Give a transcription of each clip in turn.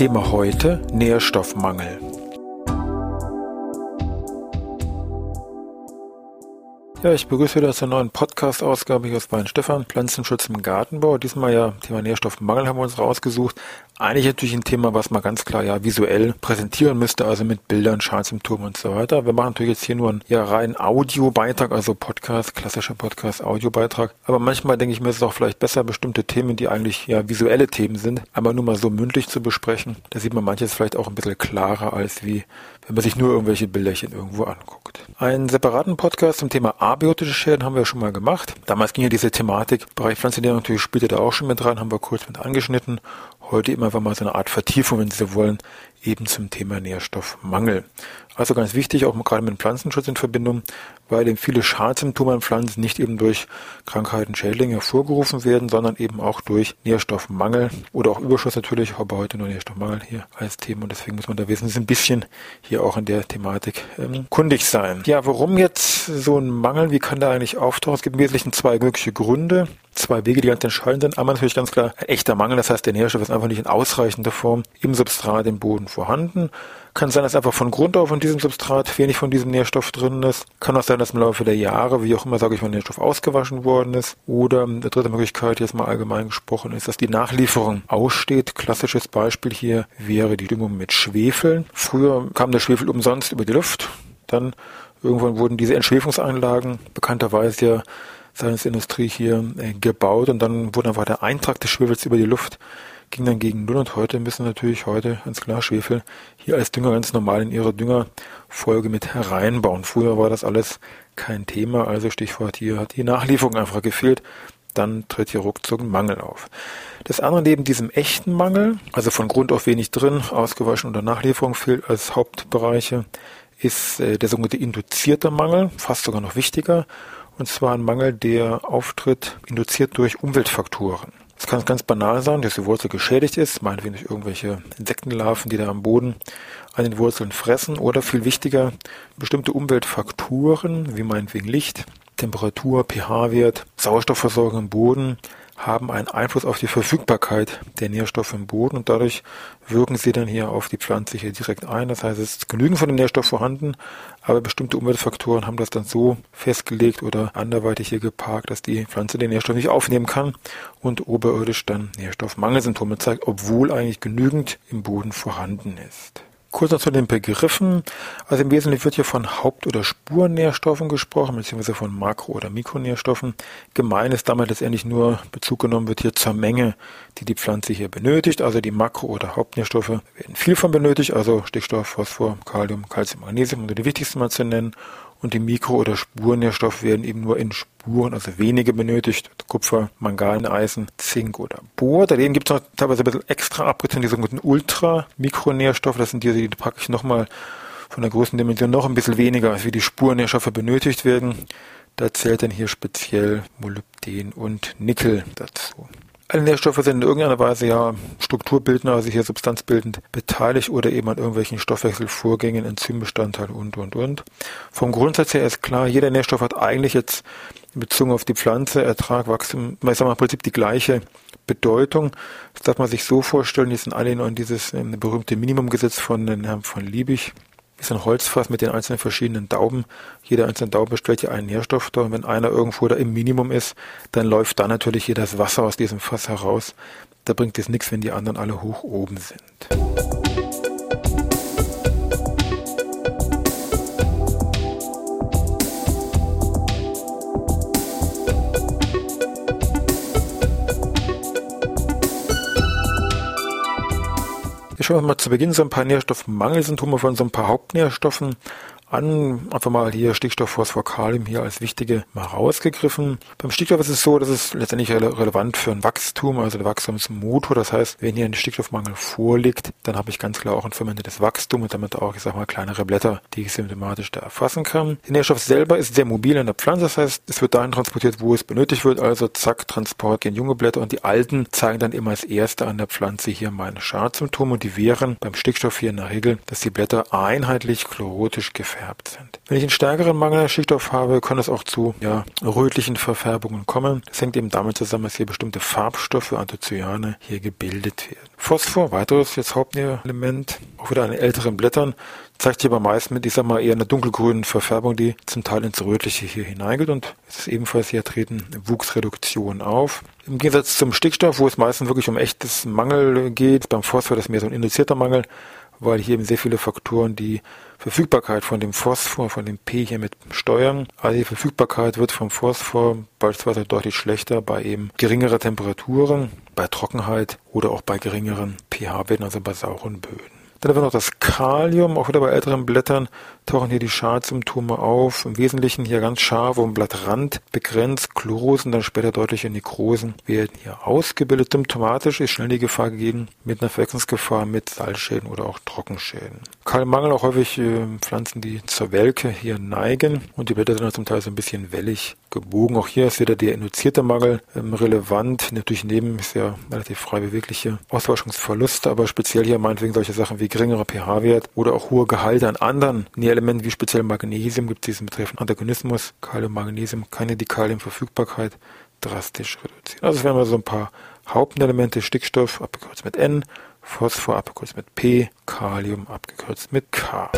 Thema heute Nährstoffmangel. Ja, ich begrüße wieder zur neuen Podcast-Ausgabe hier aus Bayern Stefan, Pflanzenschutz im Gartenbau. Diesmal ja Thema Nährstoffmangel haben wir uns rausgesucht. Eigentlich natürlich ein Thema, was man ganz klar ja visuell präsentieren müsste, also mit Bildern, Schadsymptomen und so weiter. Wir machen natürlich jetzt hier nur einen ja, rein Audiobeitrag, also Podcast, klassischer Podcast, Audiobeitrag. Aber manchmal denke ich mir, ist es auch vielleicht besser, bestimmte Themen, die eigentlich ja visuelle Themen sind, einmal nur mal so mündlich zu besprechen. Da sieht man manches vielleicht auch ein bisschen klarer, als wie wenn man sich nur irgendwelche Bilderchen irgendwo anguckt. Einen separaten Podcast zum Thema abiotische Schäden haben wir schon mal gemacht. Damals ging ja diese Thematik, Bereich Pflanzenernährung natürlich spielte da auch schon mit rein, haben wir kurz mit angeschnitten. Heute eben einfach mal so eine Art Vertiefung, wenn Sie wollen, eben zum Thema Nährstoffmangel. Also ganz wichtig, auch gerade mit dem Pflanzenschutz in Verbindung, weil eben viele Schadsymptome an Pflanzen nicht eben durch Krankheiten, Schädlinge hervorgerufen werden, sondern eben auch durch Nährstoffmangel oder auch Überschuss natürlich, aber heute nur Nährstoffmangel hier als Thema und deswegen muss man da wesentlich ein bisschen hier auch in der Thematik ähm, kundig sein. Ja, warum jetzt so ein Mangel, wie kann der eigentlich auftauchen? Es gibt im Wesentlichen zwei mögliche Gründe zwei Wege, die ganz entscheidend sind. Einmal natürlich ganz klar echter Mangel, das heißt, der Nährstoff ist einfach nicht in ausreichender Form im Substrat, im Boden vorhanden. Kann sein, dass einfach von Grund auf in diesem Substrat wenig von diesem Nährstoff drin ist. Kann auch sein, dass im Laufe der Jahre, wie auch immer, sage ich mal, Nährstoff ausgewaschen worden ist. Oder eine dritte Möglichkeit, jetzt mal allgemein gesprochen, ist, dass die Nachlieferung aussteht. Klassisches Beispiel hier wäre die Düngung mit Schwefel. Früher kam der Schwefel umsonst über die Luft. Dann irgendwann wurden diese Entschwefelungsanlagen bekannterweise ja Industrie hier äh, gebaut und dann wurde einfach der Eintrag des Schwefels über die Luft ging dann gegen Null und heute müssen natürlich heute ganz klar Schwefel hier als Dünger ganz normal in ihre Düngerfolge mit hereinbauen. Früher war das alles kein Thema, also Stichwort hier hat die Nachlieferung einfach gefehlt. Dann tritt hier ruckzuck ein Mangel auf. Das andere neben diesem echten Mangel, also von Grund auf wenig drin, ausgewaschen oder Nachlieferung fehlt als Hauptbereiche, ist äh, der sogenannte induzierte Mangel, fast sogar noch wichtiger. Und zwar ein Mangel, der auftritt, induziert durch Umweltfaktoren. Es kann ganz banal sein, dass die Wurzel geschädigt ist, meinetwegen durch irgendwelche Insektenlarven, die da am Boden an den Wurzeln fressen, oder viel wichtiger, bestimmte Umweltfaktoren, wie meinetwegen Licht, Temperatur, pH-Wert, Sauerstoffversorgung im Boden, haben einen Einfluss auf die Verfügbarkeit der Nährstoffe im Boden und dadurch wirken sie dann hier auf die Pflanze hier direkt ein. Das heißt, es ist genügend von dem Nährstoff vorhanden, aber bestimmte Umweltfaktoren haben das dann so festgelegt oder anderweitig hier geparkt, dass die Pflanze den Nährstoff nicht aufnehmen kann und oberirdisch dann Nährstoffmangelsymptome zeigt, obwohl eigentlich genügend im Boden vorhanden ist. Kurz noch zu den Begriffen. Also im Wesentlichen wird hier von Haupt- oder Spurnährstoffen gesprochen, beziehungsweise von Makro- oder Mikronährstoffen. Gemein ist damit letztendlich nur Bezug genommen wird hier zur Menge, die die Pflanze hier benötigt. Also die Makro- oder Hauptnährstoffe werden viel von benötigt, also Stickstoff, Phosphor, Kalium, Calcium, Magnesium, um die wichtigsten mal zu nennen und die Mikro- oder Spurnährstoffe werden eben nur in Spuren, also wenige benötigt. Kupfer, Mangan, Eisen, Zink oder Bohr. Daneben gibt es noch teilweise ein bisschen extra abgezogen, die sogenannten Ultra-Mikronährstoffe. Das sind die packe ich nochmal von der großen Dimension noch ein bisschen weniger, als wie die Spurnährstoffe benötigt werden. Da zählt dann hier speziell Molybden und Nickel dazu. Alle Nährstoffe sind in irgendeiner Weise ja strukturbildend, also hier substanzbildend beteiligt oder eben an irgendwelchen Stoffwechselvorgängen, Enzymbestandteilen und, und, und. Vom Grundsatz her ist klar, jeder Nährstoff hat eigentlich jetzt bezogen auf die Pflanze, Ertrag, Wachstum, ich sag mal im Prinzip die gleiche Bedeutung. Das darf man sich so vorstellen, die sind alle in dieses berühmte Minimumgesetz von Herrn von Liebig ist ein Holzfass mit den einzelnen verschiedenen Dauben. Jeder einzelne Dauben stellt ja einen Nährstoff dar. Und wenn einer irgendwo da im Minimum ist, dann läuft da natürlich hier das Wasser aus diesem Fass heraus. Da bringt es nichts, wenn die anderen alle hoch oben sind. Wir mal zu Beginn so ein paar Nährstoffmangelsymptome von so ein paar Hauptnährstoffen an. Einfach mal hier Stickstoff, Phosphor, Kalium hier als wichtige mal rausgegriffen. Beim Stickstoff ist es so, dass es letztendlich rele relevant für ein Wachstum, also der Wachstumsmotor. Das heißt, wenn hier ein Stickstoffmangel vorliegt, dann habe ich ganz klar auch ein vermindertes Wachstum und damit auch, ich sag mal, kleinere Blätter, die ich symptomatisch da erfassen kann. Der Nährstoff selber ist sehr mobil in der Pflanze. Das heißt, es wird dahin transportiert, wo es benötigt wird. Also zack, Transport gehen junge Blätter und die alten zeigen dann immer als erste an der Pflanze hier meine Schadsymptome und die wären beim Stickstoff hier in der Regel, dass die Blätter einheitlich chlorotisch gefärbt sind. Wenn ich einen stärkeren Mangel an Stickstoff habe, kann es auch zu ja, rötlichen Verfärbungen kommen. Das hängt eben damit zusammen, dass hier bestimmte Farbstoffe, Anthocyane, hier gebildet werden. Phosphor, weiteres jetzt Hauptelement, auch wieder an älteren Blättern, zeigt sich aber meist mit, ich sag mal, eher einer dunkelgrünen Verfärbung, die zum Teil ins Rötliche hier hineingeht und es ist ebenfalls hier treten Wuchsreduktion auf. Im Gegensatz zum Stickstoff, wo es meistens wirklich um echtes Mangel geht, beim Phosphor das ist mehr so ein induzierter Mangel, weil hier eben sehr viele Faktoren die Verfügbarkeit von dem Phosphor, von dem P hier mit steuern. Also die Verfügbarkeit wird vom Phosphor beispielsweise deutlich schlechter bei eben geringerer Temperaturen, bei Trockenheit oder auch bei geringeren pH-Werten, also bei sauren Böden. Dann haben wir noch das Kalium, auch wieder bei älteren Blättern tauchen hier die Schadsymptome auf. Im Wesentlichen hier ganz scharf um Blattrand begrenzt. Chlorosen, dann später deutliche Nekrosen werden hier ausgebildet. Symptomatisch ist schnell die Gefahr gegeben mit einer Verwechslungsgefahr mit Salzschäden oder auch Trockenschäden. Kaliummangel auch häufig äh, Pflanzen, die zur Welke hier neigen und die Blätter sind zum Teil so ein bisschen wellig gebogen. Auch hier ist wieder der induzierte Mangel ähm, relevant. Natürlich neben ist ja relativ frei bewegliche Auswaschungsverluste, aber speziell hier meinetwegen solche Sachen wie geringerer pH-Wert oder auch hohe Gehalte an anderen Nährelementen wie speziell Magnesium gibt es diesen betreffenden Antagonismus. Kalium, Magnesium ja die Kaliumverfügbarkeit drastisch reduzieren. Also wären mal so ein paar Hauptelemente. Stickstoff abgekürzt mit N, Phosphor abgekürzt mit P, Kalium abgekürzt mit K.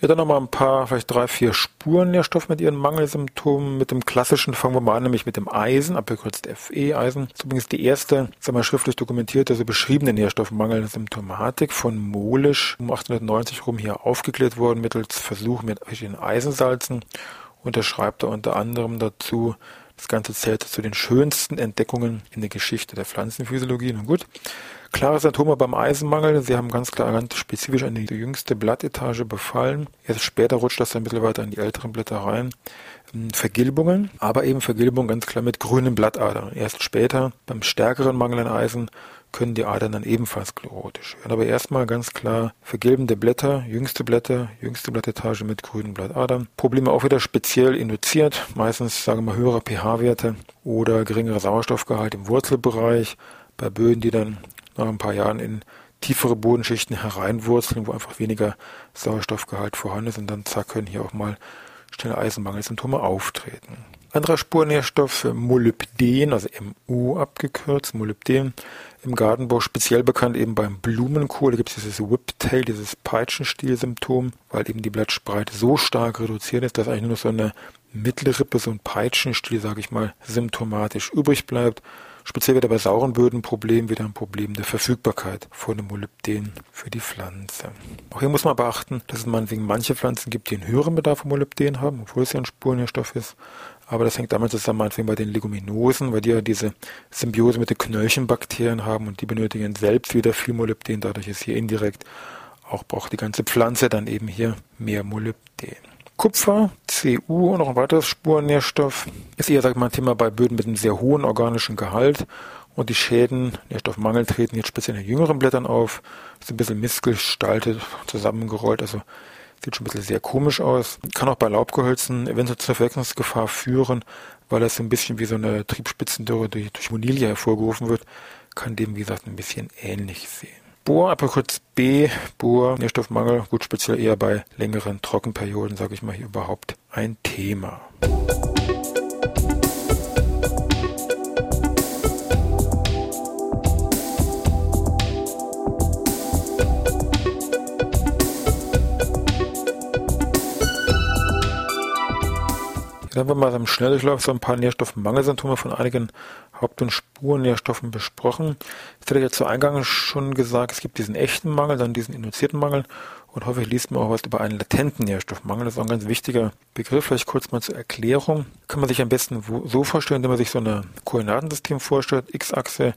Ja, dann nochmal ein paar, vielleicht drei, vier Spurennährstoffe mit ihren Mangelsymptomen. Mit dem klassischen fangen wir mal an, nämlich mit dem Eisen, abgekürzt Fe, Eisen. Das ist übrigens die erste, sagen wir, schriftlich dokumentierte, also beschriebene Nährstoffmangelsymptomatik von Molisch um 1890 rum hier aufgeklärt worden mittels Versuch mit verschiedenen Eisensalzen. Und er schreibt da unter anderem dazu, das Ganze zählt zu den schönsten Entdeckungen in der Geschichte der Pflanzenphysiologie. Nun gut. Klare Symptome beim Eisenmangel. Sie haben ganz klar ganz spezifisch an die jüngste Blattetage befallen. Erst später rutscht das dann ein bisschen in die älteren Blätter rein. Ähm, Vergilbungen, aber eben Vergilbung ganz klar mit grünen Blattadern. Erst später, beim stärkeren Mangel an Eisen, können die Adern dann ebenfalls chlorotisch werden. Aber erstmal ganz klar vergilbende Blätter, jüngste Blätter, jüngste Blattetage mit grünen Blattadern. Probleme auch wieder speziell induziert, meistens sagen wir mal höhere pH-Werte oder geringerer Sauerstoffgehalt im Wurzelbereich bei Böden, die dann nach ein paar Jahren in tiefere Bodenschichten hereinwurzeln, wo einfach weniger Sauerstoffgehalt vorhanden ist und dann zack können hier auch mal schnell Eisenmangelsymptome auftreten. Anderer Spurnährstoff Molybden, also MU abgekürzt, Molybden, im Gartenbau speziell bekannt eben beim Blumenkohl. Da gibt es dieses Whiptail, dieses Peitschenstiel-Symptom, weil eben die Blattspreite so stark reduziert ist, dass eigentlich nur so eine Mittelrippe, so ein Peitschenstiel, sage ich mal, symptomatisch übrig bleibt. Speziell wieder bei sauren Böden Problem, wieder ein Problem der Verfügbarkeit von Molybden für die Pflanze. Auch hier muss man beachten, dass es meinetwegen manche Pflanzen gibt, die einen höheren Bedarf an Molybden haben, obwohl es ja ein Spurnährstoff ist. Aber das hängt damit zusammen, meinetwegen bei den Leguminosen, weil die ja diese Symbiose mit den Knöllchenbakterien haben und die benötigen selbst wieder viel Molybden. Dadurch ist hier indirekt auch braucht die ganze Pflanze dann eben hier mehr Molybden. Kupfer, Cu und noch ein weiteres Spurnährstoff ist eher, sag ich mal, ein Thema bei Böden mit einem sehr hohen organischen Gehalt. Und die Schäden, Nährstoffmangel treten jetzt speziell in den jüngeren Blättern auf. Ist ein bisschen missgestaltet, zusammengerollt, also sieht schon ein bisschen sehr komisch aus. Kann auch bei Laubgehölzen eventuell zur Verwechslungsgefahr führen, weil das ein bisschen wie so eine Triebspitzendürre durch, durch Monilia hervorgerufen wird. Kann dem, wie gesagt, ein bisschen ähnlich sehen. Bohr, kurz B, Bohr, Nährstoffmangel, gut speziell eher bei längeren Trockenperioden, sage ich mal hier überhaupt ein Thema. Dann haben wir mal im Schnelldurchlauf so ein paar Nährstoffmangelsymptome von einigen Haupt- und Spurnährstoffen besprochen. Ich hatte ja zu Eingang schon gesagt, es gibt diesen echten Mangel, dann diesen induzierten Mangel und häufig liest man auch was über einen latenten Nährstoffmangel. Das ist auch ein ganz wichtiger Begriff. Vielleicht kurz mal zur Erklärung. Kann man sich am besten so vorstellen, wenn man sich so ein Koordinatensystem vorstellt. X-Achse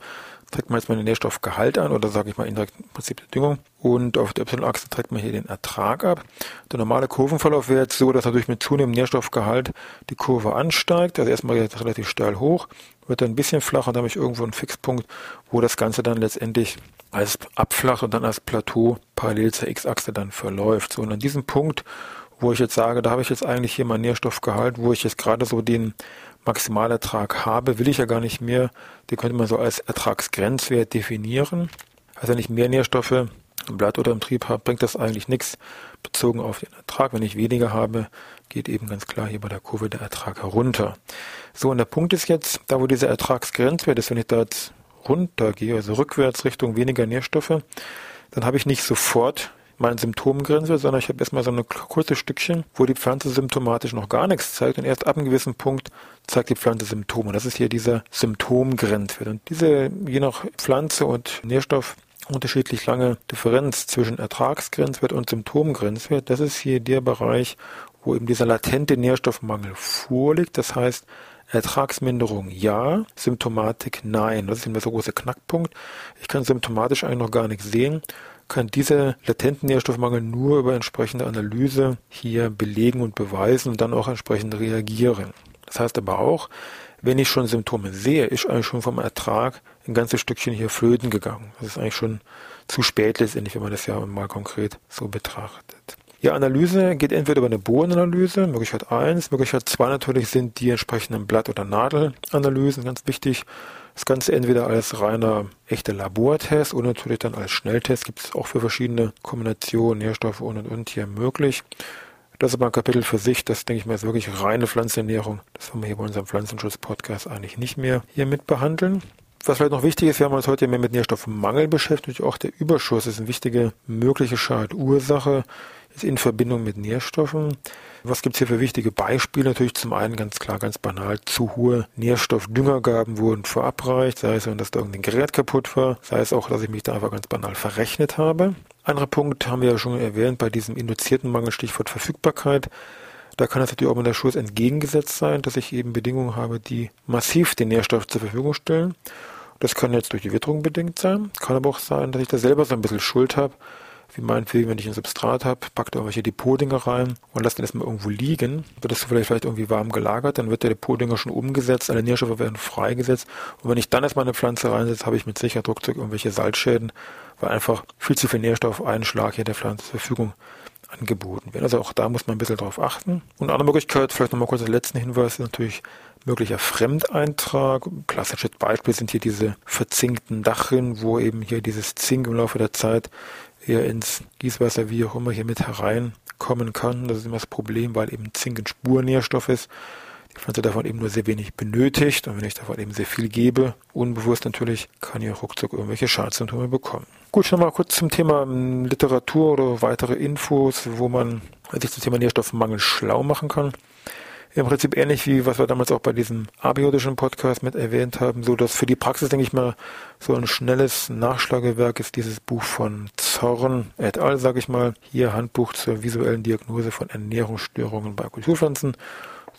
trägt man jetzt mal den Nährstoffgehalt an oder sage ich mal indirekt im Prinzip die Düngung. Und auf der Y-Achse trägt man hier den Ertrag ab. Der normale Kurvenverlauf wäre jetzt so, dass natürlich mit zunehmendem Nährstoffgehalt die Kurve ansteigt. Also erstmal jetzt relativ steil hoch, wird dann ein bisschen flacher, dann habe ich irgendwo einen Fixpunkt, wo das Ganze dann letztendlich als abflacht und dann als Plateau parallel zur X-Achse dann verläuft. So, und an diesem Punkt, wo ich jetzt sage, da habe ich jetzt eigentlich hier mein Nährstoffgehalt, wo ich jetzt gerade so den Maximalertrag habe, will ich ja gar nicht mehr. Die könnte man so als Ertragsgrenzwert definieren. Also wenn ich mehr Nährstoffe im Blatt oder im Trieb habe, bringt das eigentlich nichts bezogen auf den Ertrag. Wenn ich weniger habe, geht eben ganz klar hier bei der Kurve der Ertrag herunter. So, und der Punkt ist jetzt, da wo dieser Ertragsgrenzwert ist, wenn ich da jetzt runtergehe, also rückwärts Richtung weniger Nährstoffe, dann habe ich nicht sofort meine Symptomgrenze, sondern ich habe erstmal so ein kurzes Stückchen, wo die Pflanze symptomatisch noch gar nichts zeigt und erst ab einem gewissen Punkt zeigt die Pflanze Symptome. Das ist hier dieser Symptomgrenzwert. Und diese, je nach Pflanze und Nährstoff, unterschiedlich lange Differenz zwischen Ertragsgrenzwert und Symptomgrenzwert, das ist hier der Bereich, wo eben dieser latente Nährstoffmangel vorliegt. Das heißt, Ertragsminderung ja, Symptomatik nein. Das ist immer so großer Knackpunkt. Ich kann symptomatisch eigentlich noch gar nichts sehen kann dieser latenten Nährstoffmangel nur über entsprechende Analyse hier belegen und beweisen und dann auch entsprechend reagieren. Das heißt aber auch, wenn ich schon Symptome sehe, ist eigentlich schon vom Ertrag ein ganzes Stückchen hier flöten gegangen. Das ist eigentlich schon zu spät letztendlich, wenn man das ja mal konkret so betrachtet. Ja, Analyse geht entweder über eine Bohranalyse, Möglichkeit 1, Möglichkeit 2 natürlich sind die entsprechenden Blatt- oder Nadelanalysen, ganz wichtig. Das Ganze entweder als reiner echter Labortest oder natürlich dann als Schnelltest gibt es auch für verschiedene Kombinationen, Nährstoffe und und und hier möglich. Das ist aber ein Kapitel für sich, das denke ich mal ist wirklich reine Pflanzenernährung. Das haben wir hier bei unserem Pflanzenschutz-Podcast eigentlich nicht mehr hier mit behandeln. Was vielleicht noch wichtig ist, wir haben uns heute mehr mit Nährstoffmangel beschäftigt. Auch der Überschuss ist eine wichtige mögliche Schadursache in Verbindung mit Nährstoffen. Was gibt's hier für wichtige Beispiele? Natürlich zum einen ganz klar, ganz banal, zu hohe Nährstoffdüngergaben wurden verabreicht, sei es, dass da irgendein Gerät kaputt war, sei es auch, dass ich mich da einfach ganz banal verrechnet habe. Anderer Punkt haben wir ja schon erwähnt bei diesem induzierten Mangel, Stichwort Verfügbarkeit. Da kann es natürlich auch mit der Schuss entgegengesetzt sein, dass ich eben Bedingungen habe, die massiv den Nährstoff zur Verfügung stellen. Das kann jetzt durch die Witterung bedingt sein, kann aber auch sein, dass ich da selber so ein bisschen Schuld habe, wie meinetwegen, wenn ich ein Substrat habe, packt irgendwelche Depotdinger rein und lasst den erstmal irgendwo liegen, wird das vielleicht, vielleicht irgendwie warm gelagert, dann wird der Depotdinger schon umgesetzt, alle Nährstoffe werden freigesetzt und wenn ich dann erstmal eine Pflanze reinsetze, habe ich mit Sicherheit Druckzeug irgendwelche Salzschäden, weil einfach viel zu viel Nährstoff einen Schlag hier der Pflanze zur Verfügung angeboten werden. Also auch da muss man ein bisschen drauf achten. Und eine andere Möglichkeit, vielleicht nochmal kurz als letzten Hinweis, ist natürlich möglicher Fremdeintrag. Klassisches Beispiel sind hier diese verzinkten Dachrinnen, wo eben hier dieses Zink im Laufe der Zeit eher ins Gießwasser, wie auch immer, hier mit hereinkommen kann. Das ist immer das Problem, weil eben Zink ein Spurnährstoff ist. Die Pflanze davon eben nur sehr wenig benötigt. Und wenn ich davon eben sehr viel gebe, unbewusst natürlich, kann ich ruckzuck irgendwelche Schadsymptome bekommen. Gut, schon mal kurz zum Thema ähm, Literatur oder weitere Infos, wo man sich zum Thema Nährstoffmangel schlau machen kann im Prinzip ähnlich wie was wir damals auch bei diesem abiotischen Podcast mit erwähnt haben, so dass für die Praxis, denke ich mal, so ein schnelles Nachschlagewerk ist dieses Buch von Zorn et al., sage ich mal, hier Handbuch zur visuellen Diagnose von Ernährungsstörungen bei Kulturpflanzen.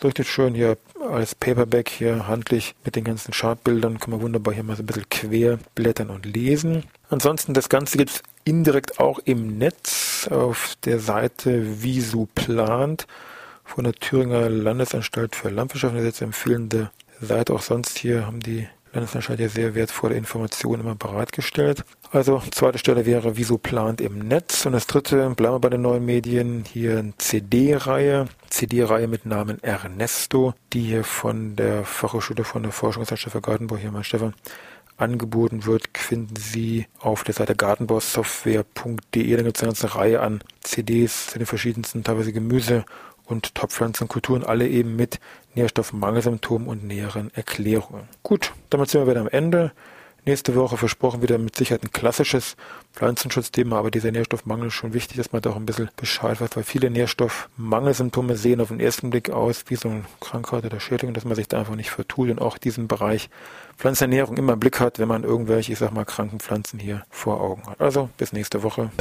So richtig schön hier als Paperback hier handlich mit den ganzen Chartbildern kann man wunderbar hier mal so ein bisschen quer blättern und lesen. Ansonsten das Ganze gibt's indirekt auch im Netz auf der Seite Visuplant von der Thüringer Landesanstalt für Landwirtschaft. Das ist jetzt empfehlende Seite. Auch sonst hier haben die Landesanstalt ja sehr wertvolle Informationen immer bereitgestellt. Also zweite Stelle wäre Wieso plant im Netz. Und das dritte, bleiben wir bei den neuen Medien, hier eine CD-Reihe. CD-Reihe mit Namen Ernesto, die hier von der Fachhochschule von der Forschungsanstalt für Gartenbau, hier mein Stefan, angeboten wird, finden Sie auf der Seite gartenbausoftware.de. Da gibt es eine ganze Reihe an CDs zu den verschiedensten, teilweise Gemüse- und Topfpflanzenkulturen, alle eben mit Nährstoffmangelsymptomen und näheren Erklärungen. Gut, damit sind wir wieder am Ende. Nächste Woche versprochen wieder mit Sicherheit ein klassisches Pflanzenschutzthema, aber dieser Nährstoffmangel ist schon wichtig, dass man da auch ein bisschen Bescheid weiß, weil viele Nährstoffmangelsymptome sehen auf den ersten Blick aus wie so eine Krankheit oder Schädigung, dass man sich da einfach nicht vertut und auch diesen Bereich Pflanzenernährung immer im Blick hat, wenn man irgendwelche, ich sag mal, kranken Pflanzen hier vor Augen hat. Also bis nächste Woche.